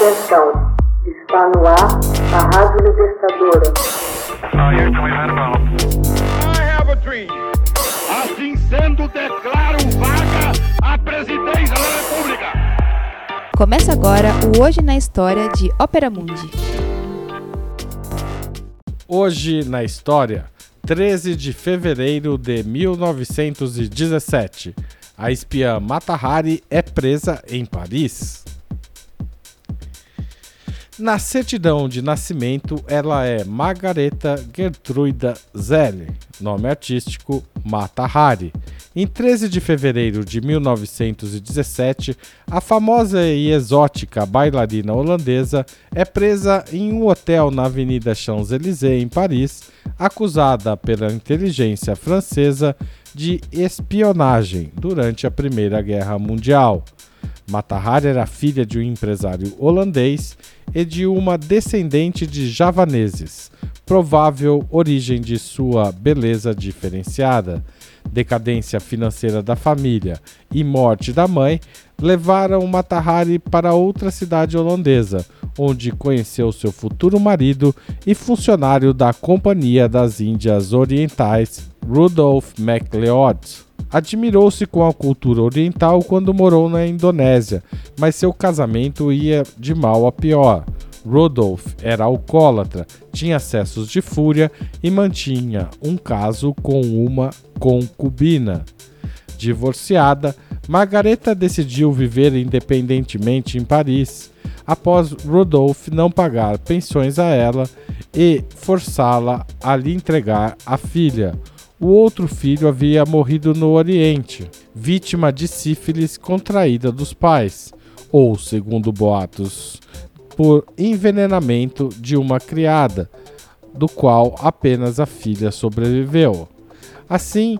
Atenção, está no ar a Rádio Libertadora. Assim sendo, declaro vaga a presidência da República. Começa agora o Hoje na História de Ópera Mundi. Hoje na História, 13 de fevereiro de 1917. A espiã Mata Hari é presa em Paris. Na certidão de nascimento, ela é Margareta Gertruida Zelle, nome artístico Mata Hari. Em 13 de fevereiro de 1917, a famosa e exótica bailarina holandesa é presa em um hotel na Avenida Champs-Élysées, em Paris, acusada pela inteligência francesa de espionagem durante a Primeira Guerra Mundial. Matahari era filha de um empresário holandês e de uma descendente de javaneses, provável origem de sua beleza diferenciada. Decadência financeira da família e morte da mãe levaram Matahari para outra cidade holandesa, onde conheceu seu futuro marido e funcionário da Companhia das Índias Orientais, Rudolf MacLeod. Admirou-se com a cultura oriental quando morou na Indonésia, mas seu casamento ia de mal a pior. Rudolf era alcoólatra, tinha acessos de fúria e mantinha um caso com uma concubina. Divorciada, Margareta decidiu viver independentemente em Paris, após Rudolf não pagar pensões a ela e forçá-la a lhe entregar a filha. O outro filho havia morrido no Oriente, vítima de sífilis contraída dos pais, ou, segundo boatos, por envenenamento de uma criada, do qual apenas a filha sobreviveu. Assim,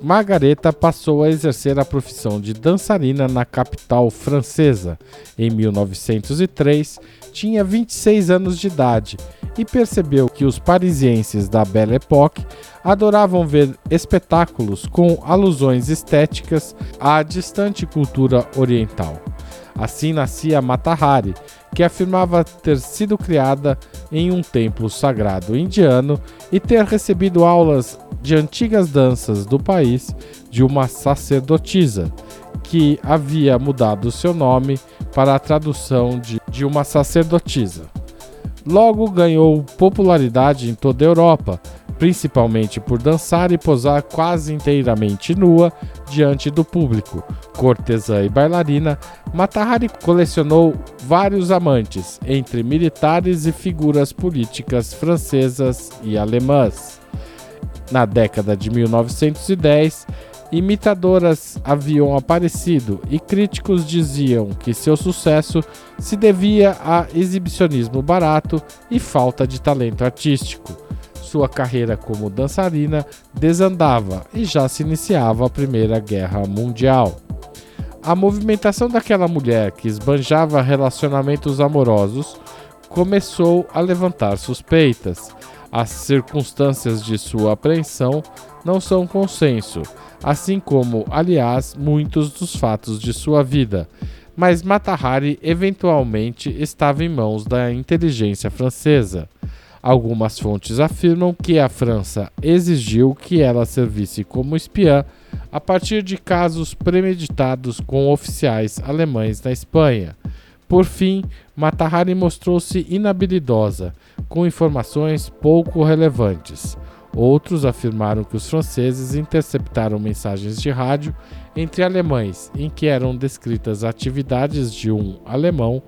Margareta passou a exercer a profissão de dançarina na capital francesa. Em 1903, tinha 26 anos de idade e percebeu que os parisienses da Belle Époque adoravam ver espetáculos com alusões estéticas à distante cultura oriental. Assim nascia Matahari, que afirmava ter sido criada em um templo sagrado indiano e ter recebido aulas de antigas danças do país de uma sacerdotisa, que havia mudado seu nome para a tradução de, de uma sacerdotisa. Logo ganhou popularidade em toda a Europa, principalmente por dançar e posar quase inteiramente nua diante do público. Cortesã e bailarina, Matahari colecionou vários amantes, entre militares e figuras políticas francesas e alemãs. Na década de 1910, imitadoras haviam aparecido e críticos diziam que seu sucesso se devia a exibicionismo barato e falta de talento artístico sua carreira como dançarina desandava e já se iniciava a Primeira Guerra Mundial. A movimentação daquela mulher que esbanjava relacionamentos amorosos começou a levantar suspeitas. As circunstâncias de sua apreensão não são consenso, assim como, aliás, muitos dos fatos de sua vida. Mas Matahari eventualmente estava em mãos da inteligência francesa. Algumas fontes afirmam que a França exigiu que ela servisse como espiã a partir de casos premeditados com oficiais alemães na Espanha. Por fim, Matahari mostrou-se inabilidosa, com informações pouco relevantes. Outros afirmaram que os franceses interceptaram mensagens de rádio entre alemães em que eram descritas atividades de um alemão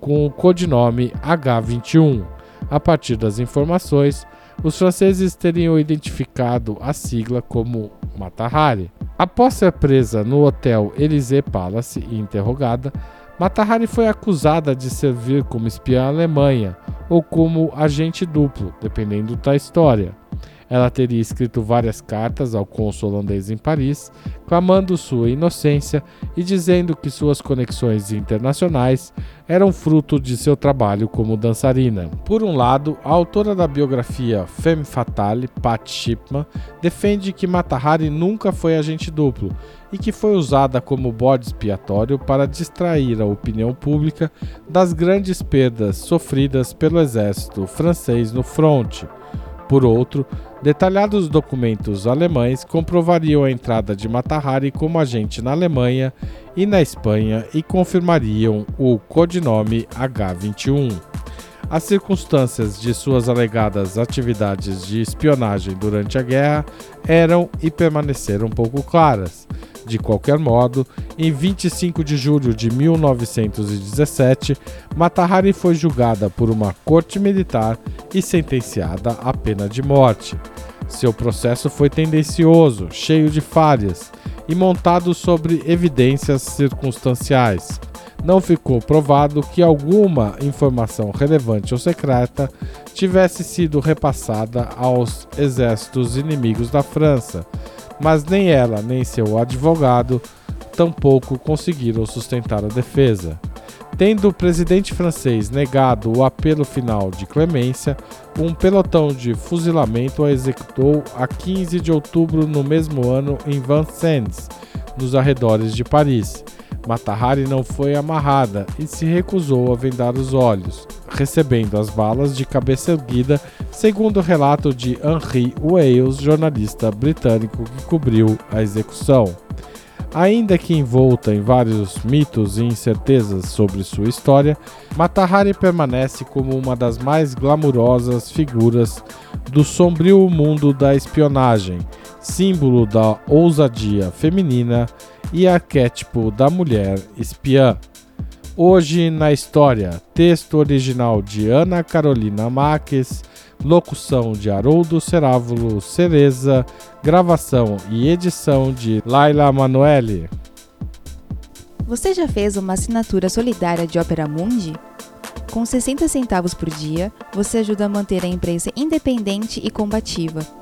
com o codinome H21 a partir das informações, os franceses teriam identificado a sigla como Matahari. Após ser presa no hotel Élysée Palace e interrogada, Matahari foi acusada de servir como espiã à Alemanha ou como agente duplo, dependendo da história. Ela teria escrito várias cartas ao cônsul holandês em Paris, clamando sua inocência e dizendo que suas conexões internacionais eram fruto de seu trabalho como dançarina. Por um lado, a autora da biografia Femme Fatale, Pat Shipman, defende que Mata Hari nunca foi agente duplo e que foi usada como bode expiatório para distrair a opinião pública das grandes perdas sofridas pelo exército francês no fronte. Por outro, detalhados documentos alemães comprovariam a entrada de Matahari como agente na Alemanha e na Espanha e confirmariam o codinome H21. As circunstâncias de suas alegadas atividades de espionagem durante a guerra eram e permaneceram pouco claras. De qualquer modo, em 25 de julho de 1917, Matahari foi julgada por uma corte militar e sentenciada à pena de morte. Seu processo foi tendencioso, cheio de falhas e montado sobre evidências circunstanciais. Não ficou provado que alguma informação relevante ou secreta tivesse sido repassada aos exércitos inimigos da França, mas nem ela nem seu advogado tampouco conseguiram sustentar a defesa. Tendo o presidente francês negado o apelo final de clemência, um pelotão de fuzilamento a executou a 15 de outubro no mesmo ano em Vincennes, nos arredores de Paris. Matahari não foi amarrada e se recusou a vendar os olhos, recebendo as balas de cabeça erguida, segundo o relato de Henry Wales, jornalista britânico que cobriu a execução. Ainda que envolta em vários mitos e incertezas sobre sua história, Matahari permanece como uma das mais glamurosas figuras do sombrio mundo da espionagem, símbolo da ousadia feminina e arquétipo da mulher espiã. Hoje na história, texto original de Ana Carolina Marques, locução de Haroldo Cerávulo Cereza, gravação e edição de Laila Manoeli. Você já fez uma assinatura solidária de Opera Mundi? Com 60 centavos por dia, você ajuda a manter a imprensa independente e combativa.